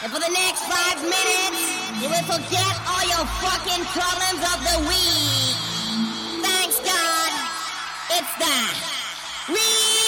And for the next five minutes, you will forget all your fucking problems of the week. Thanks, God. It's that week.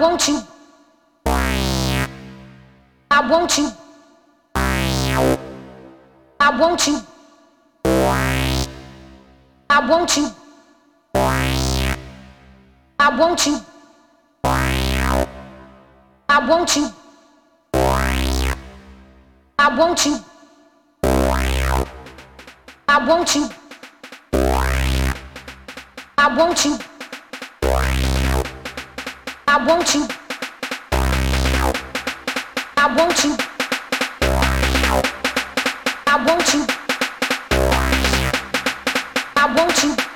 want you. I want you. I want you. I want you. I want you. I want you. I want you. I want you. I want you. I want you. I want you. I want you. I want you.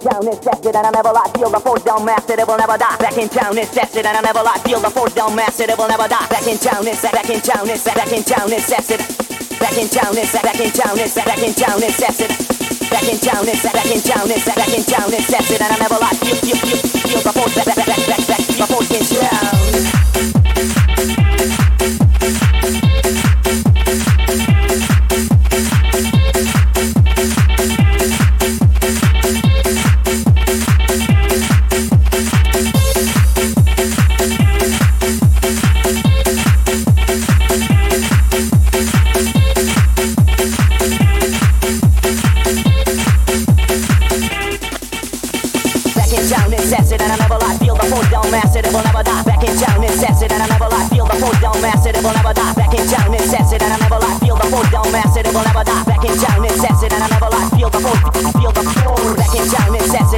Town, it's tested and I never lie. Feel the force down master, it will never die. Back in town, it's tested and I never lie. Feel the force down master, it will never die. Back in town, it's back in town, it's back in town, it's tested. Back in town, it's back in town, it's back in town, it's tested. Back in town, it's back in town, it's back in town, it's tested and I never lie. Feel, feel, feel, feel the force, back, back, back, back, back, the force in town.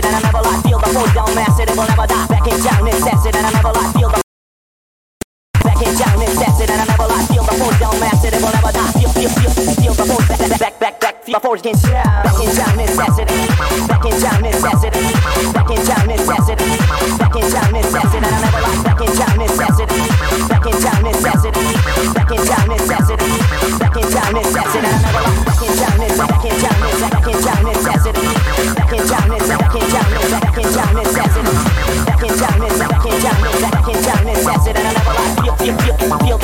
it and I never like feel the whole down mass it, will never die. Back in town and acid. and I never like feel the Back in town and that's and I never like feel the whole down mass it, will never die. Feel feel feel feel the whole back back back feel the force Back in town and acid. Back in town and acid. Back in town and acid. Back in town and acid. and I never like back in town and acid. Back in town and acid. Back in town and acid. Back in town and acid. and I never like back in town and back in town and back in town and acid.